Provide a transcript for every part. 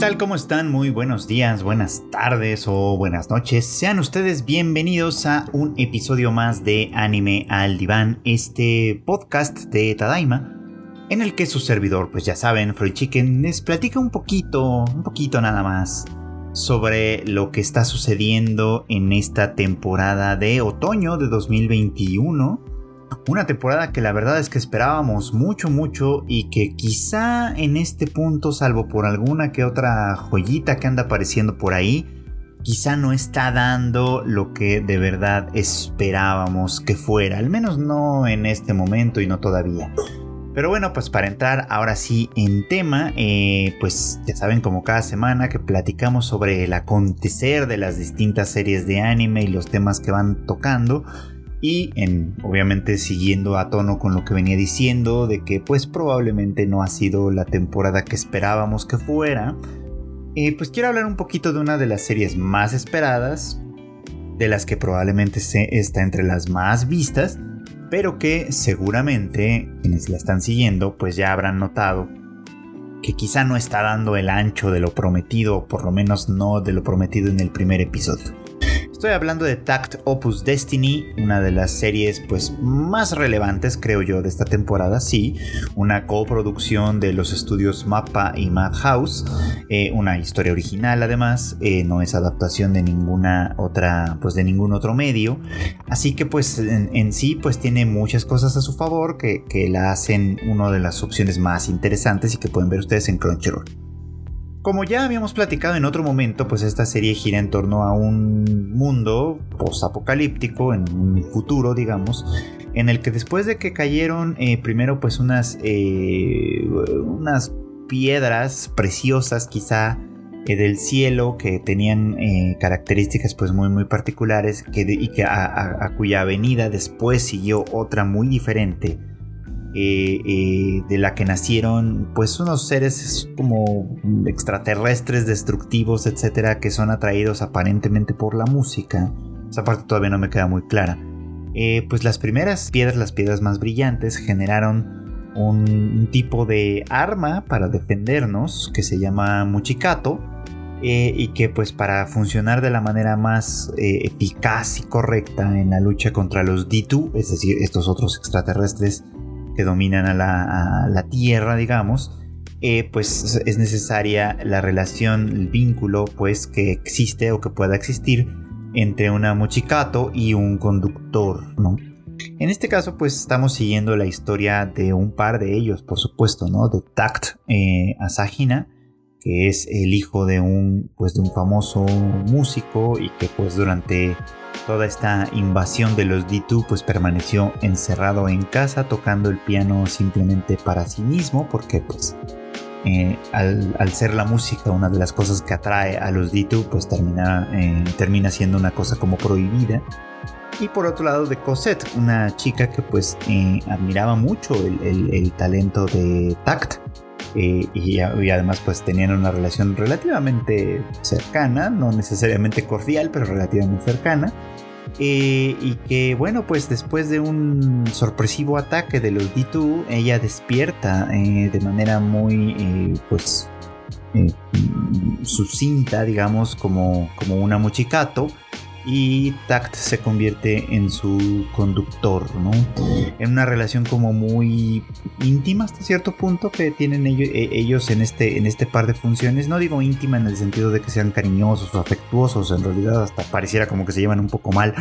tal? ¿Cómo están? Muy buenos días, buenas tardes o buenas noches. Sean ustedes bienvenidos a un episodio más de Anime al Diván, este podcast de Tadaima, en el que su servidor, pues ya saben, Freud Chicken, les platica un poquito, un poquito nada más, sobre lo que está sucediendo en esta temporada de otoño de 2021 una temporada que la verdad es que esperábamos mucho, mucho y que quizá en este punto, salvo por alguna que otra joyita que anda apareciendo por ahí, quizá no está dando lo que de verdad esperábamos que fuera, al menos no en este momento y no todavía. Pero bueno, pues para entrar ahora sí en tema, eh, pues ya saben como cada semana que platicamos sobre el acontecer de las distintas series de anime y los temas que van tocando y en, obviamente siguiendo a tono con lo que venía diciendo de que pues probablemente no ha sido la temporada que esperábamos que fuera, pues quiero hablar un poquito de una de las series más esperadas, de las que probablemente está entre las más vistas, pero que seguramente quienes la están siguiendo pues ya habrán notado que quizá no está dando el ancho de lo prometido, o por lo menos no de lo prometido en el primer episodio. Estoy hablando de Tact Opus Destiny, una de las series pues más relevantes creo yo de esta temporada, sí, una coproducción de los estudios Mappa y Madhouse, eh, una historia original además, eh, no es adaptación de ninguna otra, pues de ningún otro medio, así que pues en, sí pues tiene muchas cosas a su favor que, que la hacen una de las opciones más interesantes y que pueden ver ustedes en Crunchyroll. Como ya habíamos platicado en otro momento, pues esta serie gira en torno a un mundo post-apocalíptico, en un futuro, digamos, en el que después de que cayeron eh, primero pues unas, eh, unas piedras preciosas quizá eh, del cielo que tenían características pues muy muy particulares que y que a, cuya avenida después siguió otra muy diferente eh, eh, de la que nacieron pues unos seres como extraterrestres destructivos etcétera que son atraídos aparentemente por la música. Esa parte todavía no me queda muy clara. Eh, pues las primeras piedras las piedras más brillantes generaron un, tipo de arma para defendernos que se llama muchikato y que pues para funcionar de la manera más eficaz y correcta en la lucha contra los D2, es decir, estos otros extraterrestres que dominan a la, Tierra, digamos, eh, pues es necesaria la relación, el vínculo, pues que existe o que pueda existir entre una mochicato y un conductor, ¿no? En este caso, pues estamos siguiendo la historia de un par de ellos, por supuesto, ¿no? De Tact eh, que es el hijo de un, pues, de un famoso músico y que pues durante toda esta invasión de los D2 pues permaneció encerrado en casa tocando el piano simplemente para sí mismo porque pues eh, al, ser la música una de las cosas que atrae a los D2 pues termina, eh, termina siendo una cosa como prohibida. Y por otro lado de Cosette una chica que pues eh, admiraba mucho el, talento de Tact y, además pues tenían una relación relativamente cercana, no necesariamente cordial, pero relativamente cercana. Eh, y que bueno, pues después de un sorpresivo ataque de los D2, ella despierta eh, de manera muy eh, pues sucinta, digamos, como, como una mochicato y Tact se convierte en su conductor, ¿no? En una relación como muy íntima hasta cierto punto que tienen ellos, e, ellos en, este, en este par de funciones. No digo íntima en el sentido de que sean cariñosos o afectuosos, en realidad hasta pareciera como que se llevan un poco mal,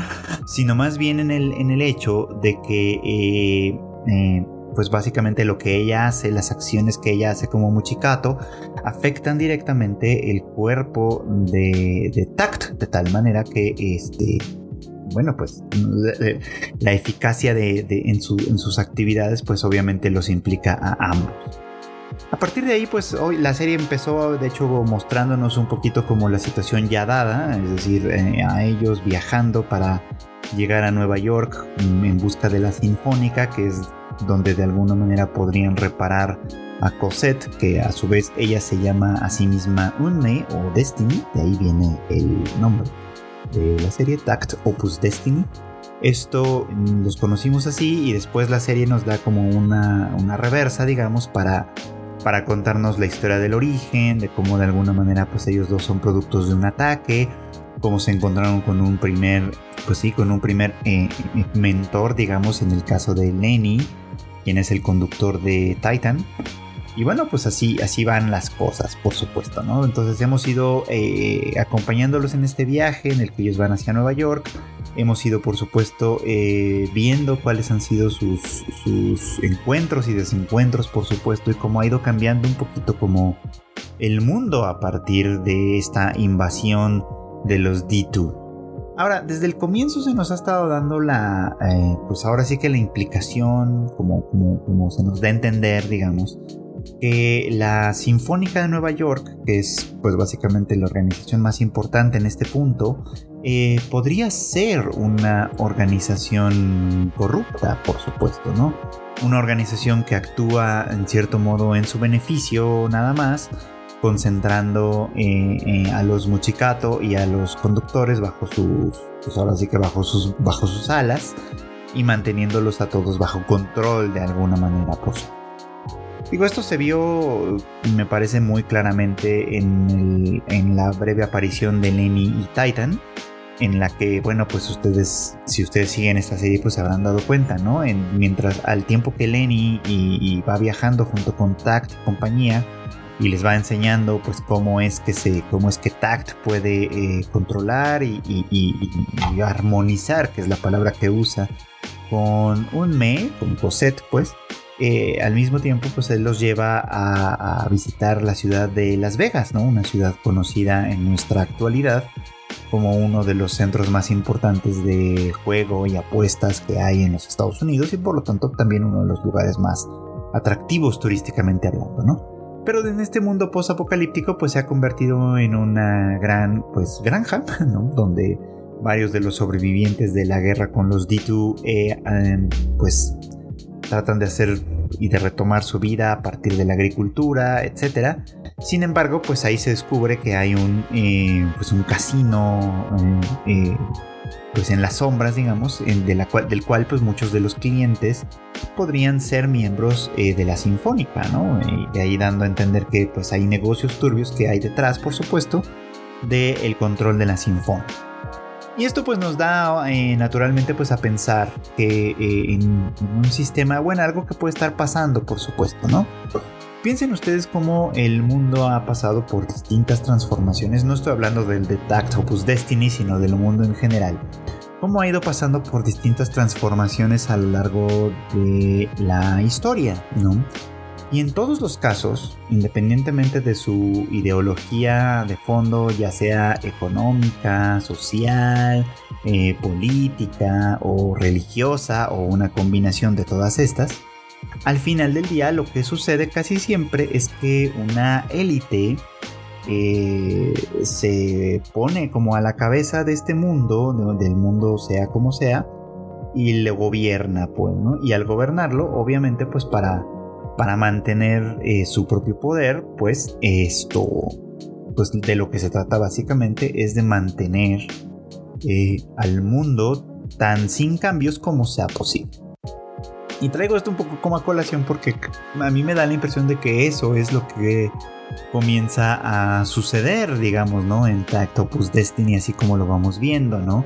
sino más bien en el, en el hecho de que eh, eh, pues básicamente lo que ella hace, las acciones que ella hace como Muchikato, afectan directamente el cuerpo de, de Tact, de tal manera que este, bueno, pues la, eficacia de, en, sus actividades, pues obviamente los implica a ambos. A partir de ahí, pues hoy la serie empezó, de hecho, mostrándonos un poquito como la situación ya dada, es decir, eh, a ellos viajando para llegar a Nueva York mm, en busca de la Sinfónica, que es donde de alguna manera podrían reparar a Cosette, que a su vez ella se llama a sí misma Unme o Destiny, de ahí viene el nombre de la serie, Tact Opus Destiny. Esto los conocimos así y después la serie nos da como una, una reversa, digamos, para para contarnos la historia del origen, de cómo de alguna manera pues ellos dos son productos de un ataque, cómo se encontraron con un primer, pues sí, con un primer eh, mentor, digamos, en el caso de Lenny, quien es el conductor de Titan. Y bueno, pues así, así van las cosas, por supuesto, ¿no? Entonces hemos ido eh, acompañándolos en este viaje en el que ellos van hacia Nueva York. Hemos ido, por supuesto, eh, viendo cuáles han sido sus, sus encuentros y desencuentros, por supuesto, y cómo ha ido cambiando un poquito como el mundo a partir de esta invasión de los D2. Ahora, desde el comienzo se nos ha estado dando la, eh, pues ahora sí que la implicación, como, se nos da a entender, digamos, que la Sinfónica de Nueva York, que es pues básicamente la organización más importante en este punto, eh, podría ser una organización corrupta, por supuesto, ¿no? Una organización que actúa en cierto modo en su beneficio nada más, concentrando eh, eh, a los muchicato y a los conductores bajo sus, pues ahora sí que bajo sus, bajo sus alas y manteniéndolos a todos bajo control de alguna manera, supuesto. Digo, esto se vio, me parece muy claramente en, la breve aparición de Lenny y Titan, en la que, bueno, pues ustedes, si ustedes siguen esta serie, pues se habrán dado cuenta, ¿no? mientras al tiempo que Lenny y, va viajando junto con Tact y compañía, y les va enseñando pues cómo es que se cómo es que Tact puede eh, controlar y, armonizar que es la palabra que usa con un me con Cosette pues eh, al mismo tiempo pues él los lleva a, visitar la ciudad de Las Vegas, ¿no? Una ciudad conocida en nuestra actualidad como uno de los centros más importantes de juego y apuestas que hay en los Estados Unidos y por lo tanto también uno de los lugares más atractivos turísticamente hablando, ¿no? Pero en este mundo post-apocalíptico pues se ha convertido en una gran pues granja, ¿no? Donde varios de los sobrevivientes de la guerra con los D2 eh, pues tratan de hacer y de retomar su vida a partir de la agricultura, etc. Sin embargo, pues ahí se descubre que hay un, eh, pues un casino eh, eh, pues en las sombras, digamos, del cual pues muchos de los clientes podrían ser miembros de la Sinfónica, ¿no? Y de ahí dando a entender que pues hay negocios turbios que hay detrás, por supuesto, del control de la Sinfónica. Y esto pues nos da eh, naturalmente pues a pensar que eh, en, un sistema, bueno, algo que puede estar pasando, por supuesto, ¿no? Piensen ustedes cómo el mundo ha pasado por distintas transformaciones. No estoy hablando del de Tact Opus Destiny, sino del mundo en general. Cómo ha ido pasando por distintas transformaciones a lo largo de la historia, ¿no? Y en todos los casos, independientemente de su ideología de fondo, ya sea económica, social, eh, política o religiosa o una combinación de todas estas, al final del día lo que sucede casi siempre es que una élite eh, se pone como a la cabeza de este mundo, del mundo sea como sea, y le gobierna, pues, ¿no? Y al gobernarlo, obviamente, pues para para mantener eh, su propio poder, pues esto, pues de lo que se trata básicamente es de mantener eh, al mundo tan sin cambios como sea posible. Y traigo esto un poco como a colación porque a mí me da la impresión de que eso es lo que comienza a suceder, digamos, ¿no? En Tactopus Destiny, así como lo vamos viendo, ¿no?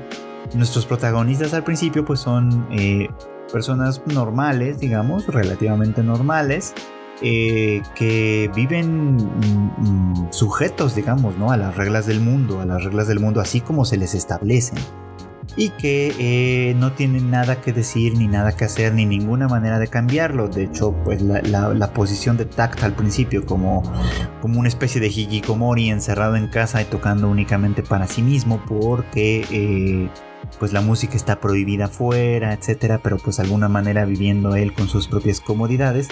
Nuestros protagonistas al principio pues son eh, personas normales, digamos, relativamente normales, eh, que viven mm, mm, sujetos, digamos, ¿no? a las reglas del mundo, a las reglas del mundo así como se les establecen. Y que eh, no tienen nada que decir, ni nada que hacer, ni ninguna manera de cambiarlo. De hecho, pues la, posición de Tact al principio, como, como una especie de hikikomori encerrado en casa y tocando únicamente para sí mismo, porque eh, pues la música está prohibida afuera, etcétera, pero pues de alguna manera viviendo él con sus propias comodidades,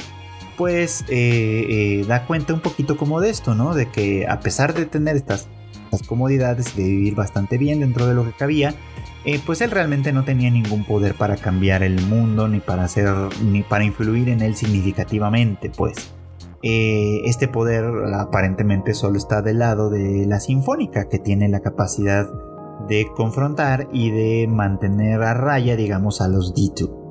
pues eh, da cuenta un poquito como de esto, ¿no? De que a pesar de tener estas, comodidades y de vivir bastante bien dentro de lo que cabía, eh, pues él realmente no tenía ningún poder para cambiar el mundo ni para hacer ni para influir en él significativamente, pues. este poder aparentemente solo está del lado de la sinfónica que tiene la capacidad de confrontar y de mantener a raya, digamos, a los D2.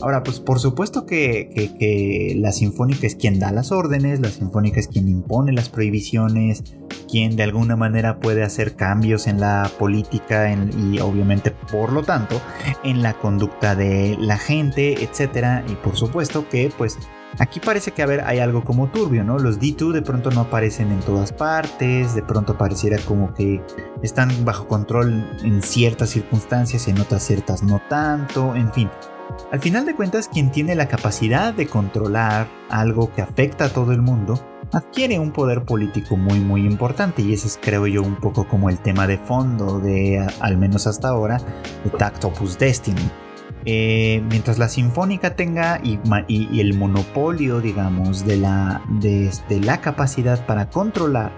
Ahora, pues por supuesto que, la Sinfónica es quien da las órdenes, la Sinfónica es quien impone las prohibiciones, quien de alguna manera puede hacer cambios en la política y obviamente por lo tanto en la conducta de la gente, etcétera. Y por supuesto que pues Aquí parece que a ver, hay algo como turbio, ¿no? Los D2 de pronto no aparecen en todas partes, de pronto pareciera como que están bajo control en ciertas circunstancias, en otras ciertas no tanto, en fin. Al final de cuentas, quien tiene la capacidad de controlar algo que afecta a todo el mundo, adquiere un poder político muy muy importante y ese es creo yo un poco como el tema de fondo de al menos hasta ahora de Tactopus Destiny. Eh, mientras la Sinfónica tenga y, el monopolio, digamos, de la, de, la capacidad para controlar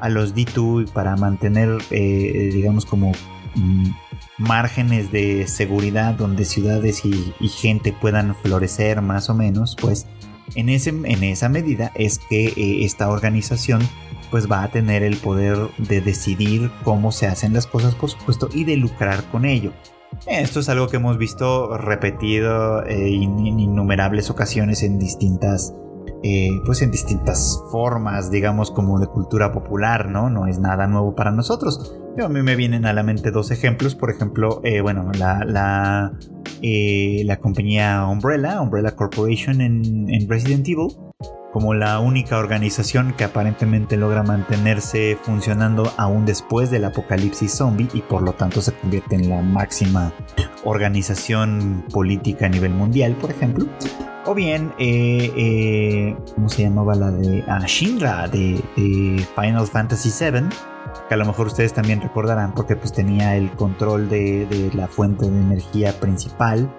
a los D2 y para mantener, eh, digamos, como mm, márgenes de seguridad donde ciudades y, gente puedan florecer más o menos, pues en, ese, en esa medida es que eh, esta organización pues va a tener el poder de decidir cómo se hacen las cosas, por supuesto, y de lucrar con ello. Esto es algo que hemos visto repetido eh, en innumerables ocasiones en distintas, eh, pues en distintas formas, digamos como de cultura popular, ¿no? No es nada nuevo para nosotros. A mí me vienen a la mente dos ejemplos, por ejemplo, eh, bueno, la, la, la, compañía Umbrella, Umbrella Corporation en, en Resident Evil, como la única organización que aparentemente logra mantenerse funcionando aún después del apocalipsis zombie y por lo tanto se convierte en la máxima organización política a nivel mundial, por ejemplo. O bien, eh, eh, ¿cómo se llamaba la de ah, Shinra de, Final Fantasy VII? Que a lo mejor ustedes también recordarán porque pues tenía el control de, de la fuente de energía principal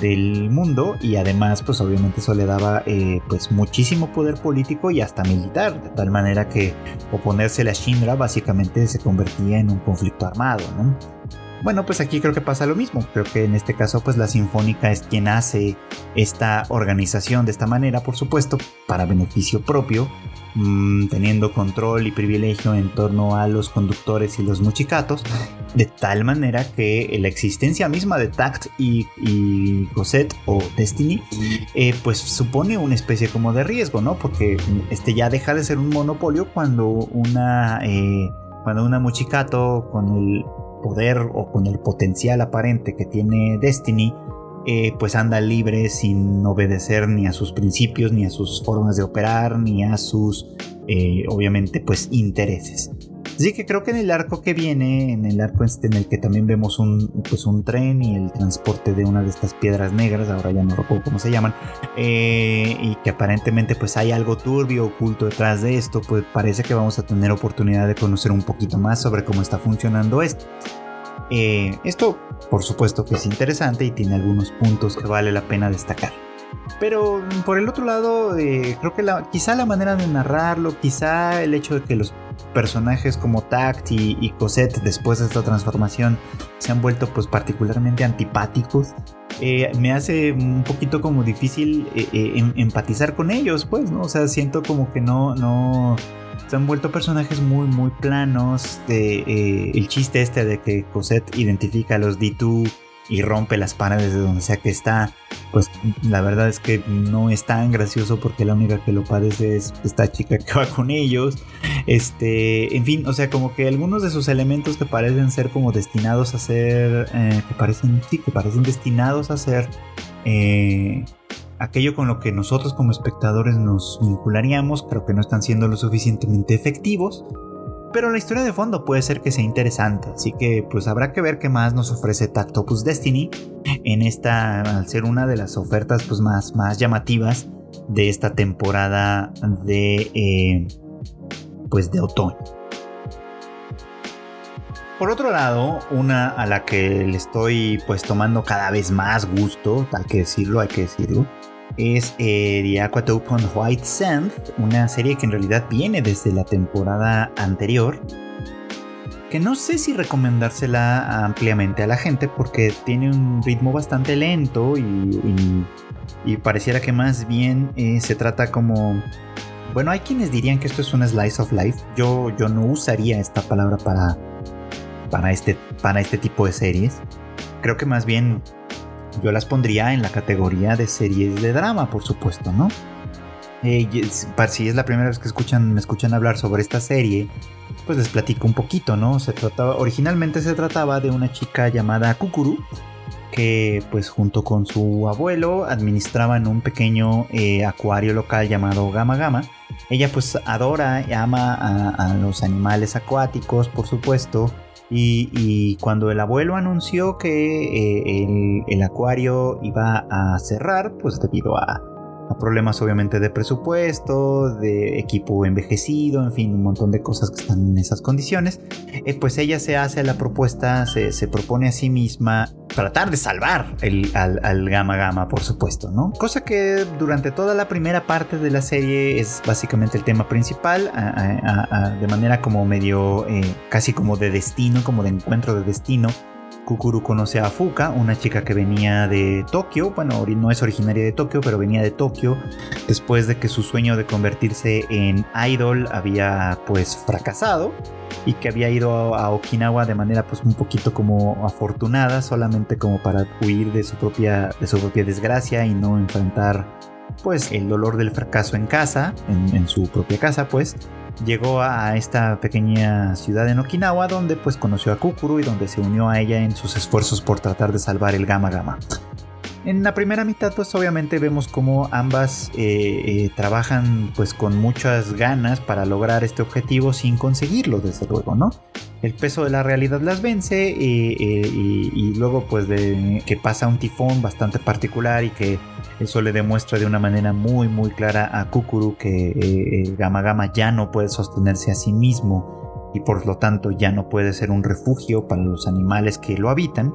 del mundo y además pues obviamente eso le daba eh, pues muchísimo poder político y hasta militar de tal manera que oponerse a Shinra básicamente se convertía en un conflicto armado ¿no? Bueno, pues aquí creo que pasa lo mismo. Creo que en este caso, pues la Sinfónica es quien hace esta organización de esta manera, por supuesto, para beneficio propio, mm, teniendo control y privilegio en torno a los conductores y los muchicatos, de tal manera que la existencia misma de Tact y, Cosette o Destiny, eh, pues supone una especie como de riesgo, ¿no? Porque este ya deja de ser un monopolio cuando una, eh, cuando una muchicato con el poder o con el potencial aparente que tiene Destiny, eh, pues anda libre sin obedecer ni a sus principios, ni a sus formas de operar, ni a sus, eh, obviamente, pues intereses. Así que creo que en el arco que viene, en el arco este en el que también vemos un, pues un tren y el transporte de una de estas piedras negras, ahora ya no recuerdo cómo se llaman, eh, y que aparentemente pues hay algo turbio oculto detrás de esto, pues parece que vamos a tener oportunidad de conocer un poquito más sobre cómo está funcionando esto. Eh, esto, por supuesto que es interesante y tiene algunos puntos que vale la pena destacar. Pero por el otro lado, eh, creo que la, quizá la manera de narrarlo, quizá el hecho de que los personajes como Tact y, Cosette después de esta transformación se han vuelto pues particularmente antipáticos. Eh, me hace un poquito como difícil eh, eh, em, empatizar con ellos, pues, ¿no? O sea, siento como que no, no, se han vuelto personajes muy, muy planos. De, el chiste este de que Cosette identifica a los D2 y rompe las paredes de donde sea que está, pues la verdad es que no es tan gracioso porque la única que lo padece es esta chica que va con ellos. Este, en fin, o sea, como que algunos de sus elementos que parecen ser como destinados a ser, eh, que parecen, sí, que parecen destinados a ser eh, aquello con lo que nosotros como espectadores nos vincularíamos, creo que no están siendo lo suficientemente efectivos. Pero la historia de fondo puede ser que sea interesante, así que pues habrá que ver qué más nos ofrece Tactopus Destiny en esta, al ser una de las ofertas pues más, más llamativas de esta temporada de, eh, pues de otoño. Por otro lado, una a la que le estoy pues tomando cada vez más gusto, hay que decirlo, hay que decirlo, es eh, The Aquatope on White Sand, una serie que en realidad viene desde la temporada anterior. Que no sé si recomendársela ampliamente a la gente porque tiene un ritmo bastante lento y, pareciera que más bien eh, se trata como... Bueno, hay quienes dirían que esto es una slice of life. Yo, yo no usaría esta palabra para, para, este, para este tipo de series. Creo que más bien yo las pondría en la categoría de series de drama, por supuesto, ¿no? Eh, si es la primera vez que escuchan, me escuchan hablar sobre esta serie, pues les platico un poquito, ¿no? Se trataba, originalmente se trataba de una chica llamada Kukuru, que pues junto con su abuelo administraban un pequeño eh, acuario local llamado Gama Gama. Ella pues adora y ama a, los animales acuáticos, por supuesto. Y, cuando el abuelo anunció que eh, el acuario iba a cerrar, pues debido a problemas obviamente de presupuesto, de equipo envejecido, en fin, un montón de cosas que están en esas condiciones, eh, pues ella se hace la propuesta, se, propone a sí misma tratar de salvar el, al, al, Gama Gama, por supuesto, ¿no? Cosa que durante toda la primera parte de la serie es básicamente el tema principal, de manera como medio, eh, casi como de destino, como de encuentro de destino Kukuru conoce a Fuka, una chica que venía de Tokio, bueno, no es originaria de Tokio, pero venía de Tokio. Después de que su sueño de convertirse en idol había pues fracasado y que había ido a, Okinawa de manera pues un poquito como afortunada, solamente como para huir de su propia, de su propia desgracia y no enfrentar pues el dolor del fracaso en casa, en su propia casa pues llegó a esta pequeña ciudad en Okinawa donde pues conoció a Kukuru y donde se unió a ella en sus esfuerzos por tratar de salvar el Gama Gama. En la primera mitad pues obviamente vemos como ambas eh, eh, trabajan pues con muchas ganas para lograr este objetivo sin conseguirlo desde luego, ¿no? El peso de la realidad las vence y, y luego pues de que pasa un tifón bastante particular y que eso le demuestra de una manera muy muy clara a Kukuru que eh, Gama Gama ya no puede sostenerse a sí mismo y por lo tanto ya no puede ser un refugio para los animales que lo habitan,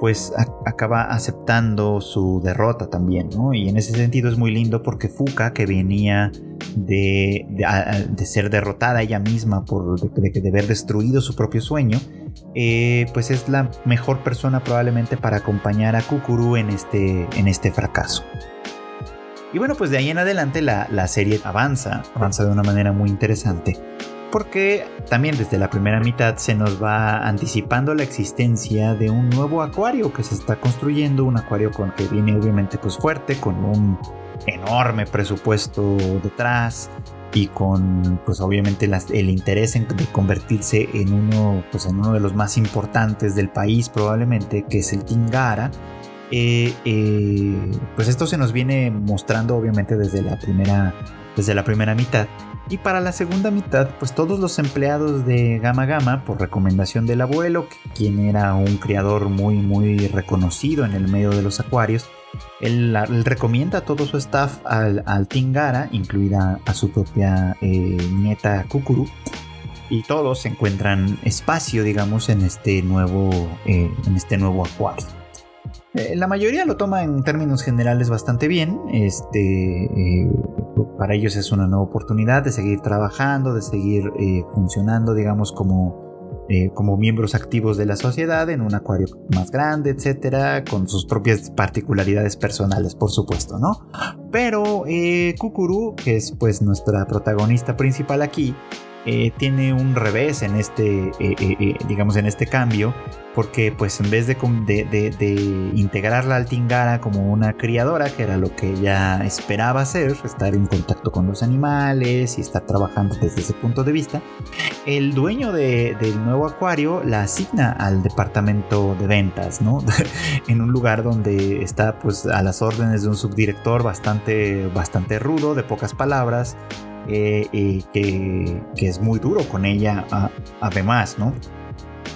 pues acaba aceptando su derrota también, ¿no? Y en ese sentido es muy lindo porque Fuka, que venía de, de, ser derrotada ella misma por de, haber destruido su propio sueño, eh, pues es la mejor persona probablemente para acompañar a Kukuru en este, en este fracaso. Y bueno, pues de ahí en adelante la, la serie avanza, avanza de una manera muy interesante porque también desde la primera mitad se nos va anticipando la existencia de un nuevo acuario que se está construyendo, un acuario con que viene obviamente pues fuerte, con un enorme presupuesto detrás, y con pues obviamente el interés en, de convertirse en uno pues en uno de los más importantes del país probablemente que es el Tingara. Eh, eh, pues esto se nos viene mostrando obviamente desde la primera desde la primera mitad y para la segunda mitad, pues todos los empleados de Gama Gama, por recomendación del abuelo, quien era un criador muy muy reconocido en el medio de los acuarios, él, recomienda a todo su staff al, Tingara, incluida a su propia eh, nieta Kukuru, y todos encuentran espacio, digamos, en este nuevo, eh, en este nuevo acuario. Eh, la mayoría lo toma en términos generales bastante bien. Este, para ellos es una nueva oportunidad de seguir trabajando, de seguir funcionando, digamos, como eh, como miembros activos de la sociedad en un acuario más grande, etcétera, con sus propias particularidades personales, por supuesto, ¿no? Pero eh, Kukuru, que es pues nuestra protagonista principal aquí, eh, tiene un revés en este, eh, eh, digamos, en este cambio, porque pues en vez de, de, integrarla al Tingara como una criadora, que era lo que ella esperaba hacer, estar en contacto con los animales y estar trabajando desde ese punto de vista, el dueño del nuevo acuario la asigna al departamento de ventas, ¿no? en un lugar donde está pues a las órdenes de un subdirector bastante, bastante rudo, de pocas palabras, eh, que, es muy duro con ella además, ¿no?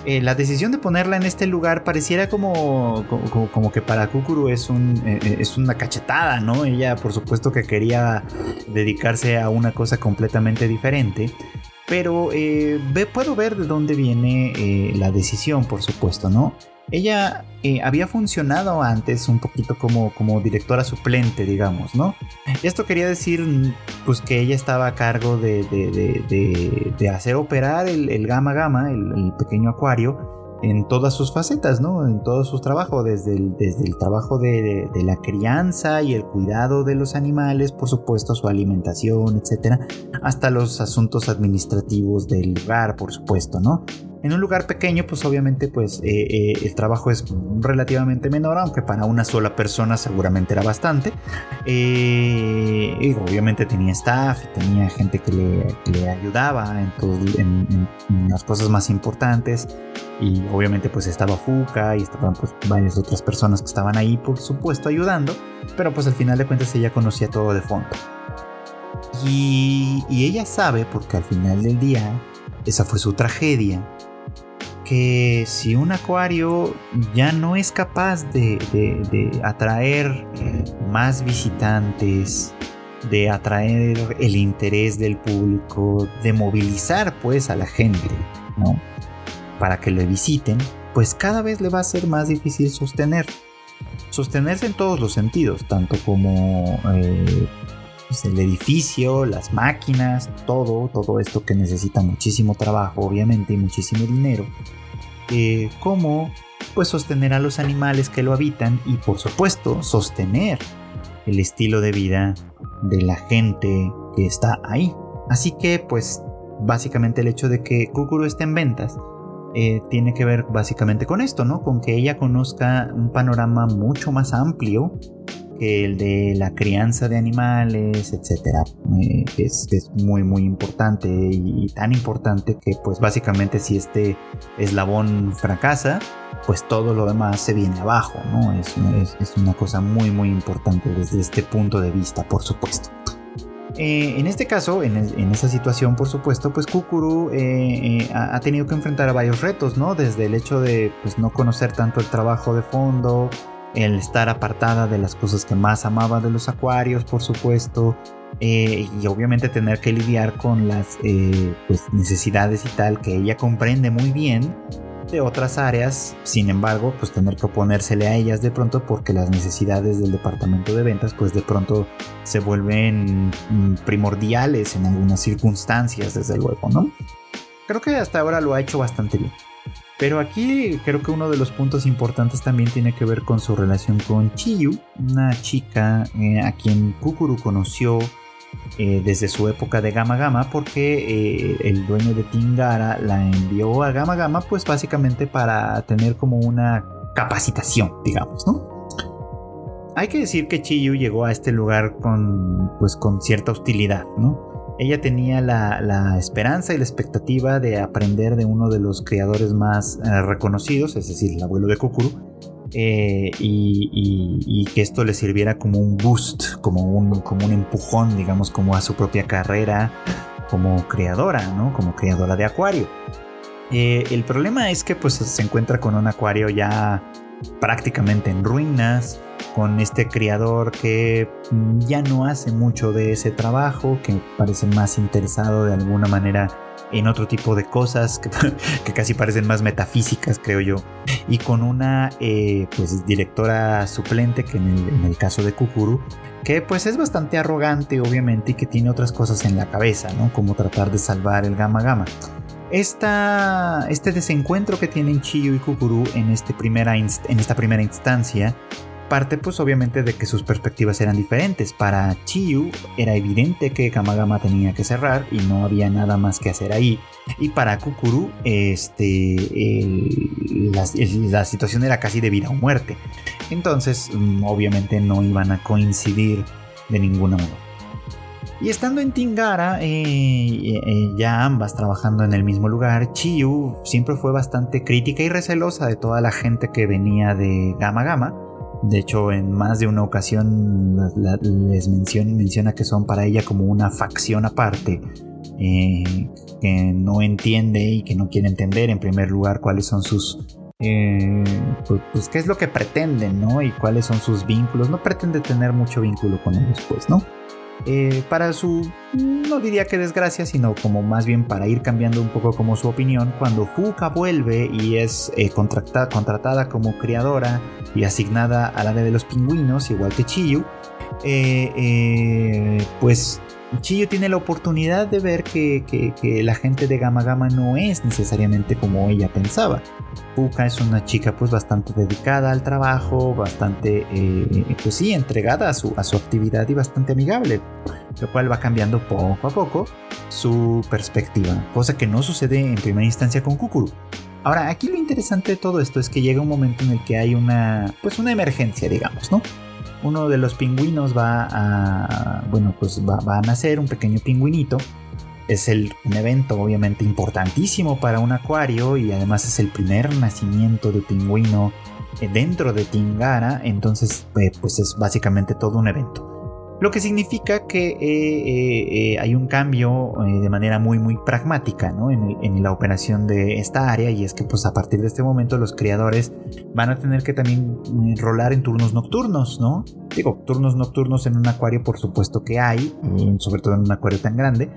Eh, la decisión de ponerla en este lugar pareciera como, como, que para Kukuru es, eh, es una cachetada, ¿no? Ella por supuesto que quería dedicarse a una cosa completamente diferente, pero puedo ver de dónde viene la decisión, por supuesto, ¿no? Ella eh, había funcionado antes un poquito como, como directora suplente, digamos, ¿no? Esto quería decir, pues, que ella estaba a cargo de, de, hacer operar el, Gama Gama, el, pequeño acuario, en todas sus facetas, ¿no? En todo su trabajo, desde el, desde el trabajo de, la crianza y el cuidado de los animales, por supuesto, su alimentación, etcétera, hasta los asuntos administrativos del lugar, por supuesto, ¿no? En un lugar pequeño, pues obviamente pues eh, eh, el trabajo es relativamente menor, aunque para una sola persona seguramente era bastante. Eh, obviamente tenía staff y tenía gente que le, ayudaba en, las cosas más importantes. Y obviamente pues estaba Fuka y estaban pues varias otras personas que estaban ahí, por supuesto, ayudando. Pero pues al final de cuentas ella conocía todo de fondo. Y, y ella sabe, porque al final del día esa fue su tragedia, que si un acuario ya no es capaz de, atraer más visitantes, de atraer el interés del público, de movilizar pues a la gente, ¿no? Para que le visiten, pues cada vez le va a ser más difícil sostener. Sostenerse en todos los sentidos, tanto como eh, pues, el edificio, las máquinas, todo, todo esto que necesita muchísimo trabajo, obviamente, y muchísimo dinero, eh, como pues sostener a los animales que lo habitan y por supuesto sostener el estilo de vida de la gente que está ahí. Así que pues básicamente el hecho de que Kukuru esté en ventas eh, tiene que ver básicamente con esto, ¿no? Con que ella conozca un panorama mucho más amplio el de la crianza de animales, etcétera, eh, es, muy muy importante y, tan importante que pues básicamente si este eslabón fracasa, pues todo lo demás se viene abajo, ¿no? Es, una cosa muy muy importante desde este punto de vista, por supuesto. Eh, en este caso, en, esa situación, por supuesto, pues Kukuru eh, ha, tenido que enfrentar a varios retos, ¿no? Desde el hecho de pues, no conocer tanto el trabajo de fondo, el estar apartada de las cosas que más amaba de los acuarios, por supuesto, eh, y obviamente tener que lidiar con las eh, pues, necesidades y tal que ella comprende muy bien de otras áreas, sin embargo, pues tener que oponérsele a ellas de pronto porque las necesidades del departamento de ventas pues de pronto se vuelven mm, primordiales en algunas circunstancias, desde luego, ¿no? Creo que hasta ahora lo ha hecho bastante bien. Pero aquí creo que uno de los puntos importantes también tiene que ver con su relación con Chiyu, una chica eh, a quien Kukuru conoció eh, desde su época de Gama Gama porque eh, el dueño de Tingara la envió a Gama Gama pues básicamente para tener como una capacitación, digamos, ¿no? Hay que decir que Chiyu llegó a este lugar con pues con cierta hostilidad, ¿no? Ella tenía la, esperanza y la expectativa de aprender de uno de los creadores más eh, reconocidos, es decir, el abuelo de Kukuru, eh, y, que esto le sirviera como un boost, como un, como un empujón, digamos, como a su propia carrera como creadora, ¿no? Como creadora de acuario. Eh, el problema es que pues se encuentra con un acuario ya prácticamente en ruinas, con este criador que ya no hace mucho de ese trabajo, que parece más interesado de alguna manera en otro tipo de cosas que, casi parecen más metafísicas, creo yo, y con una eh, pues directora suplente que en el, caso de Kukuru, que pues es bastante arrogante obviamente y que tiene otras cosas en la cabeza, ¿no? Como tratar de salvar el Gama Gama. Este desencuentro que tienen Chiyo y Kukuru en, este en esta primera instancia parte pues obviamente de que sus perspectivas eran diferentes. Para Chiyu era evidente que Kamagama tenía que cerrar y no había nada más que hacer ahí. Y para Kukuru este, la, situación era casi de vida o muerte. Entonces mm, obviamente no iban a coincidir de ninguna manera. Y estando en Tingara, eh, eh, ya ambas trabajando en el mismo lugar, Chiyu siempre fue bastante crítica y recelosa de toda la gente que venía de Gama Gama de hecho, en más de una ocasión les menciona, que son para ella como una facción aparte, eh, que no entiende y que no quiere entender en primer lugar cuáles son sus... Pues, pues, qué es lo que pretenden, ¿no? Y cuáles son sus vínculos. No pretende tener mucho vínculo con ellos, pues, ¿no? Eh, para su, no diría que desgracia, sino como más bien para ir cambiando un poco como su opinión, cuando Fuka vuelve y es eh, contratada como criadora y asignada al área de los pingüinos, igual que Chiyu, eh, pues Chiyo tiene la oportunidad de ver que, la gente de Gama Gama no es necesariamente como ella pensaba. Fuka es una chica pues bastante dedicada al trabajo, bastante eh, pues sí, entregada a su, a su actividad y bastante amigable, lo cual va cambiando poco a poco su perspectiva, cosa que no sucede en primera instancia con Kukuru. Ahora, aquí lo interesante de todo esto es que llega un momento en el que hay una, pues una emergencia, digamos, ¿no? Uno de los pingüinos va a, bueno, pues va, a nacer, un pequeño pingüinito. Es el, un evento obviamente importantísimo para un acuario y además es el primer nacimiento de pingüino dentro de Tingara, entonces eh, pues es básicamente todo un evento. Lo que significa que eh, eh, eh, hay un cambio de manera muy muy pragmática en, la operación de esta área y es que pues a partir de este momento los criadores van a tener que también rolar en turnos nocturnos, ¿no? Digo, turnos nocturnos en un acuario por supuesto que hay, sobre todo en un acuario tan grande,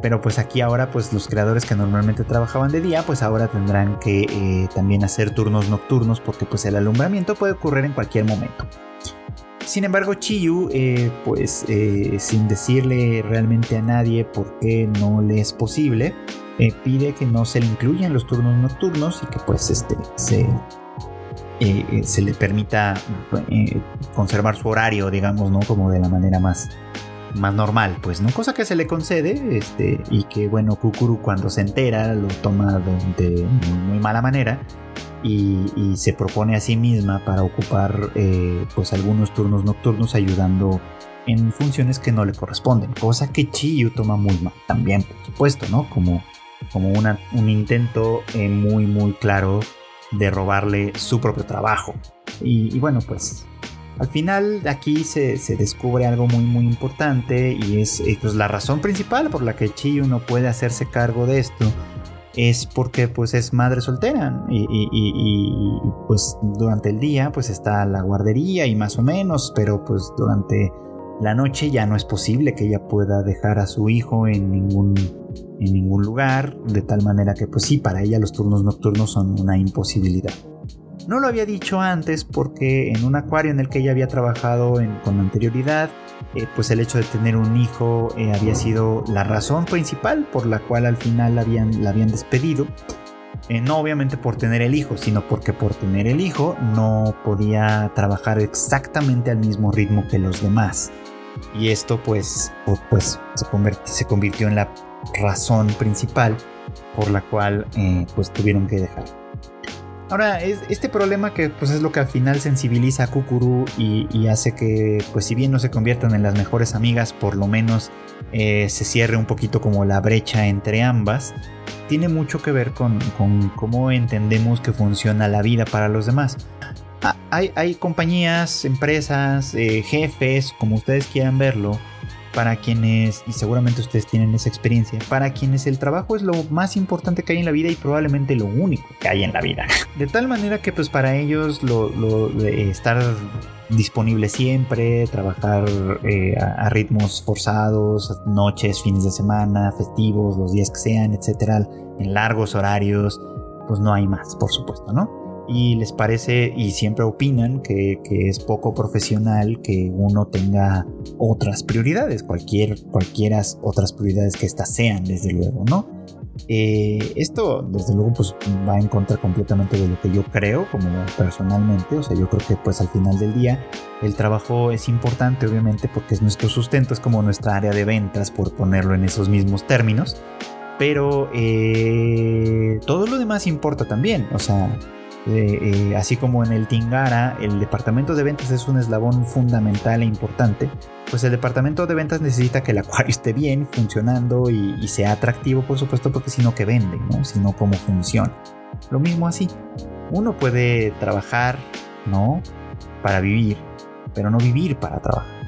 pero pues aquí ahora pues los creadores que normalmente trabajaban de día pues ahora tendrán que también hacer turnos nocturnos porque pues el alumbramiento puede ocurrir en cualquier momento. Sin embargo, Chiyu, eh, pues eh, sin decirle realmente a nadie por qué no le es posible, eh, pide que no se le incluyan los turnos nocturnos y que pues este se, se le permita conservar su horario, digamos, ¿no? Como de la manera más, más normal, pues, ¿no? Cosa que se le concede, este, y que, bueno, Kukuru cuando se entera lo toma de, muy mala manera y, se propone a sí misma para ocupar eh, pues algunos turnos nocturnos ayudando en funciones que no le corresponden, cosa que Chiyu toma muy mal también, por supuesto, ¿no? Como, como una, un intento eh, muy muy claro de robarle su propio trabajo. Y, bueno, pues al final aquí se, se, descubre algo muy muy importante y es eh, pues, la razón principal por la que Chiyu no puede hacerse cargo de esto es porque pues es madre soltera y, pues durante el día pues está la guardería y más o menos, pero pues durante la noche ya no es posible que ella pueda dejar a su hijo en ningún, en ningún lugar, de tal manera que pues sí, para ella los turnos nocturnos son una imposibilidad. No lo había dicho antes porque en un acuario en el que ella había trabajado con anterioridad, eh, pues el hecho de tener un hijo eh, había sido la razón principal por la cual al final la habían, la habían despedido. Eh, no obviamente por tener el hijo, sino porque por tener el hijo no podía trabajar exactamente al mismo ritmo que los demás. Y esto pues, pues se, se convirtió en la razón principal por la cual pues tuvieron que dejar. Ahora, este problema que pues es lo que al final sensibiliza a Kukuru y, hace que, pues si bien no se conviertan en las mejores amigas, por lo menos eh, se cierre un poquito como la brecha entre ambas, tiene mucho que ver con, cómo entendemos que funciona la vida para los demás. Ah, hay, compañías, empresas, eh, jefes, como ustedes quieran verlo, para quienes, y seguramente ustedes tienen esa experiencia, para quienes el trabajo es lo más importante que hay en la vida y probablemente lo único que hay en la vida. De tal manera que pues para ellos lo, de estar disponible siempre, trabajar eh, a, ritmos forzados, noches, fines de semana, festivos, los días que sean, etcétera, en largos horarios, pues no hay más, por supuesto, ¿no? Y les parece y siempre opinan que, es poco profesional que uno tenga otras prioridades, cualquier, cualquiera otras prioridades que estas sean, desde luego, ¿no? Eh, esto, desde luego, pues va en contra completamente de lo que yo creo, como personalmente. O sea, yo creo que, pues al final del día, el trabajo es importante, obviamente, porque es nuestro sustento, es como nuestra área de ventas, por ponerlo en esos mismos términos. Pero eh, todo lo demás importa también. O sea, eh, así como en el Tingara el departamento de ventas es un eslabón fundamental e importante, pues el departamento de ventas necesita que el acuario esté bien funcionando y, sea atractivo, por supuesto, porque si no, que vende, ¿no? Si no, cómo funciona. Lo mismo así. Uno puede trabajar, ¿no? Para vivir, pero no vivir para trabajar.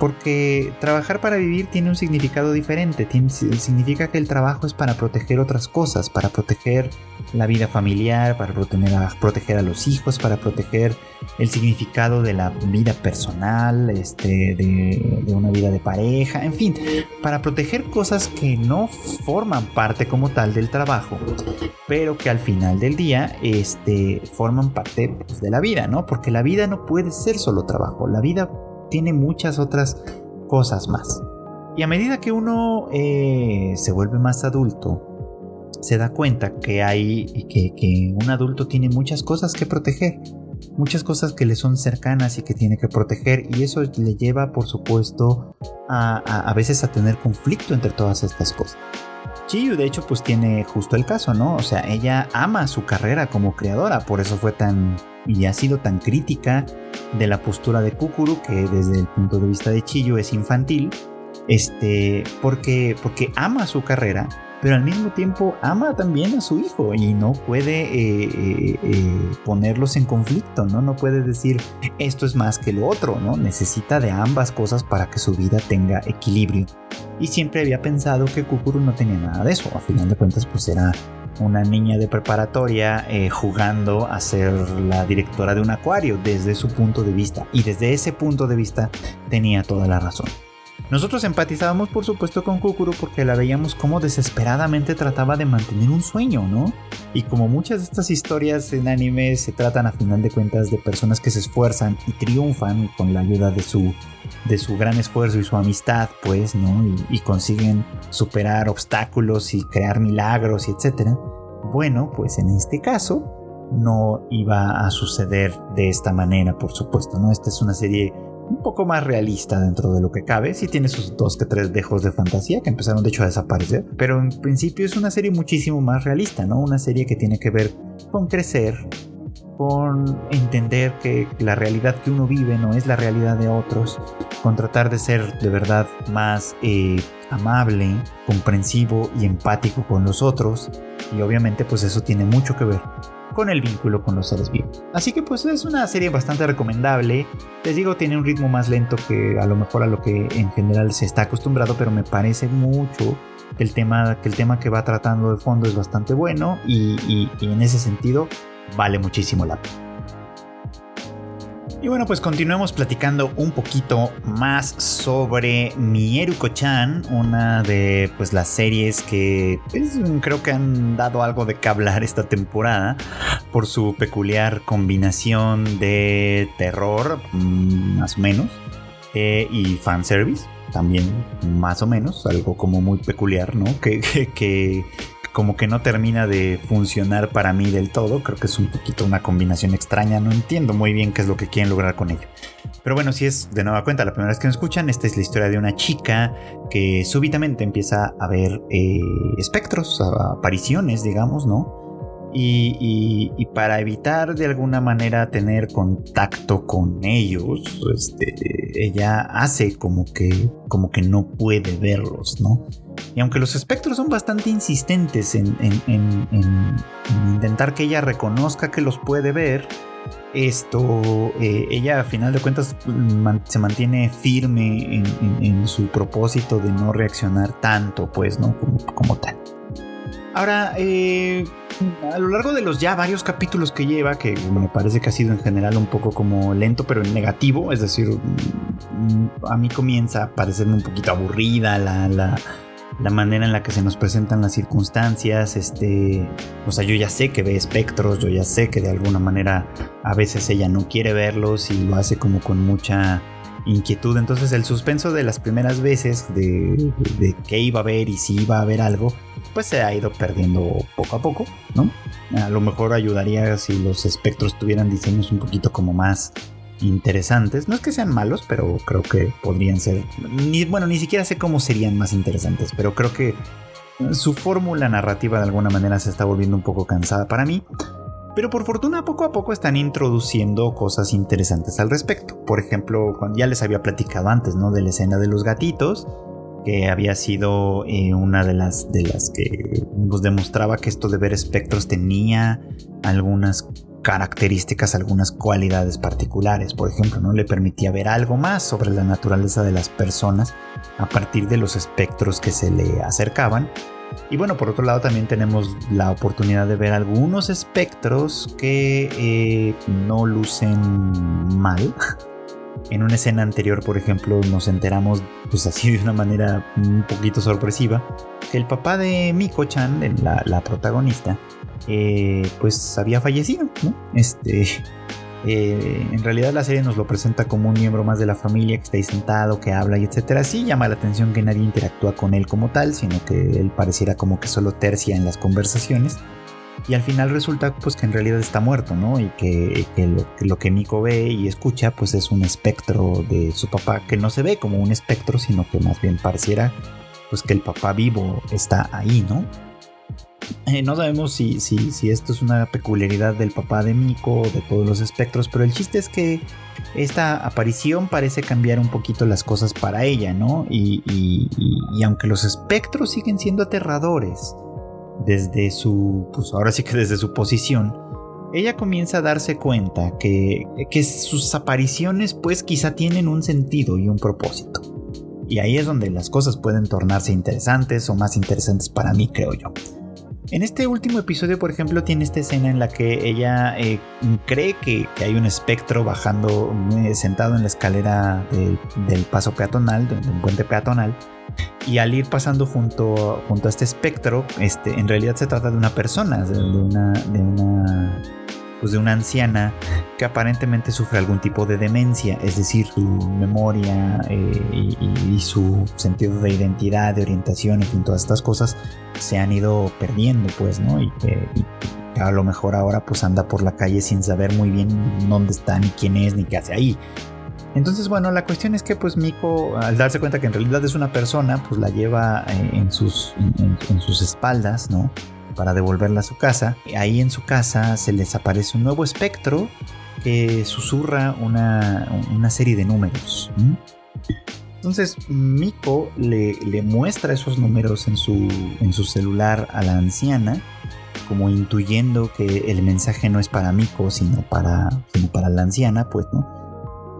Porque trabajar para vivir tiene un significado diferente. significa que el trabajo es para proteger otras cosas, para proteger la vida familiar, para proteger a, los hijos, para proteger el significado de la vida personal, este, de, una vida de pareja, en fin, para proteger cosas que no forman parte como tal del trabajo, pero que al final del día este, forman parte pues, de la vida, ¿no? Porque la vida no puede ser solo trabajo, la vida tiene muchas otras cosas más. Y a medida que uno eh, se vuelve más adulto, se da cuenta que hay que, un adulto tiene muchas cosas que proteger, muchas cosas que le son cercanas y que tiene que proteger y eso le lleva por supuesto a, a, veces a tener conflicto entre todas estas cosas. Chiyu de hecho pues tiene justo el caso, ¿no? O sea, ella ama su carrera como creadora, por eso fue tan y ha sido tan crítica de la postura de Kukuru que desde el punto de vista de Chiyu es infantil, este, porque, porque ama su carrera, pero al mismo tiempo ama también a su hijo y no puede eh, eh, eh, ponerlos en conflicto, ¿no? No puede decir esto es más que lo otro, ¿no? Necesita de ambas cosas para que su vida tenga equilibrio. Y siempre había pensado que Kukuru no tenía nada de eso, a final de cuentas pues era una niña de preparatoria jugando a ser la directora de un acuario desde su punto de vista y desde ese punto de vista tenía toda la razón. Nosotros empatizábamos por supuesto con Kukuru porque la veíamos como desesperadamente trataba de mantener un sueño, ¿no? Y como muchas de estas historias en anime se tratan a final de cuentas de personas que se esfuerzan y triunfan con la ayuda de su, de su gran esfuerzo y su amistad, pues, ¿no? Y, y consiguen superar obstáculos y crear milagros y etcétera. Bueno, pues en este caso no iba a suceder de esta manera, por supuesto, ¿no? Esta es una serie un poco más realista dentro de lo que cabe. Sí tiene sus dos que tres dejos de fantasía que empezaron de hecho a desaparecer, pero en principio es una serie muchísimo más realista, ¿no? Una serie que tiene que ver con crecer, con entender que la realidad que uno vive no es la realidad de otros, con tratar de ser de verdad más eh, amable, comprensivo y empático con los otros. Y obviamente pues eso tiene mucho que ver con el vínculo con los seres vivos. Así que pues es una serie bastante recomendable. Les digo, tiene un ritmo más lento que a lo mejor a lo que en general se está acostumbrado, pero me parece mucho que el tema que, el tema que va tratando de fondo es bastante bueno y, y en ese sentido vale muchísimo la pena. Y bueno, pues continuemos platicando un poquito más sobre Mieruko-chan, una de pues las series que pues, creo que han dado algo de que hablar esta temporada por su peculiar combinación de terror, mm, más o menos, eh, y fanservice también más o menos, algo como muy peculiar, ¿no? que, que, como que no termina de funcionar para mí del todo. Creo que es un poquito una combinación extraña. No entiendo muy bien qué es lo que quieren lograr con ello. Pero bueno, si es de nueva cuenta la primera vez que me escuchan, esta es la historia de una chica que súbitamente empieza a ver eh, espectros, apariciones, digamos, ¿no? Y, para evitar de alguna manera tener contacto con ellos, este, ella hace como que, como que no puede verlos, ¿no? Y aunque los espectros son bastante insistentes en, intentar que ella reconozca que los puede ver, esto, eh, ella a final de cuentas se mantiene firme en, su propósito de no reaccionar tanto, pues, ¿no? Como, tal. Ahora, eh, a lo largo de los ya varios capítulos que lleva, que me parece que ha sido en general un poco como lento, pero en negativo, es decir, mm, a mí comienza a parecerme un poquito aburrida la, la manera en la que se nos presentan las circunstancias, este, o sea, yo ya sé que ve espectros, yo ya sé que de alguna manera a veces ella no quiere verlos y lo hace como con mucha inquietud. Entonces el suspenso de las primeras veces de, de qué iba a ver y si iba a haber algo, pues se ha ido perdiendo poco a poco, ¿no? A lo mejor ayudaría si los espectros tuvieran diseños un poquito como más interesantes. No es que sean malos, pero creo que podrían ser. Ni, bueno, ni siquiera sé cómo serían más interesantes, pero creo que su fórmula narrativa de alguna manera se está volviendo un poco cansada para mí. Pero por fortuna poco a poco están introduciendo cosas interesantes al respecto. Por ejemplo, cuando ya les había platicado antes, ¿no? De la escena de los gatitos, que había sido eh, una de las, de las que nos demostraba que esto de ver espectros tenía algunas características, algunas cualidades particulares. Por ejemplo, no le permitía ver algo más sobre la naturaleza de las personas a partir de los espectros que se le acercaban. Y bueno, por otro lado también tenemos la oportunidad de ver algunos espectros que eh, no lucen mal. En una escena anterior, por ejemplo, nos enteramos, pues así de una manera un poquito sorpresiva, que el papá de Miko-chan, la, la protagonista, pues había fallecido, ¿no? Este, eh, en realidad la serie nos lo presenta como un miembro más de la familia que está ahí sentado, que habla y etcétera. Sí llama la atención que nadie interactúa con él como tal, sino que él pareciera como que solo tercia en las conversaciones. y al final resulta pues que en realidad está muerto, ¿no? Y que, lo, que Miko ve y escucha pues es un espectro de su papá que no se ve como un espectro, sino que más bien pareciera pues que el papá vivo está ahí, ¿no? Eh, no sabemos si, si, esto es una peculiaridad del papá de Miko o de todos los espectros, pero el chiste es que esta aparición parece cambiar un poquito las cosas para ella, ¿no? Y, y aunque los espectros siguen siendo aterradores, desde su, pues ahora sí que desde su posición, ella comienza a darse cuenta que, que sus apariciones pues quizá tienen un sentido y un propósito. Y ahí es donde las cosas pueden tornarse interesantes o más interesantes para mí, creo yo. En este último episodio, por ejemplo, tiene esta escena en la que ella eh, cree que, hay un espectro bajando, eh, sentado en la escalera del paso peatonal, de un puente peatonal, y al ir pasando junto, junto a este espectro, este, en realidad se trata de una persona, de, una, de una, pues de una anciana que aparentemente sufre algún tipo de demencia, es decir, su memoria eh, y, su sentido de identidad, de orientación, en fin, todas estas cosas se han ido perdiendo, pues, ¿no? Y que a lo mejor ahora pues anda por la calle sin saber muy bien dónde está, ni quién es, ni qué hace ahí. Entonces, bueno, la cuestión es que pues Miko, al darse cuenta que en realidad es una persona, pues la lleva eh, en sus, en, sus espaldas, ¿no? Para devolverla a su casa. Ahí en su casa se les aparece un nuevo espectro que susurra una, serie de números. Entonces Miko le, le, muestra esos números en su, en su celular a la anciana, como intuyendo que el mensaje no es para Miko, sino para, sino para la anciana, pues.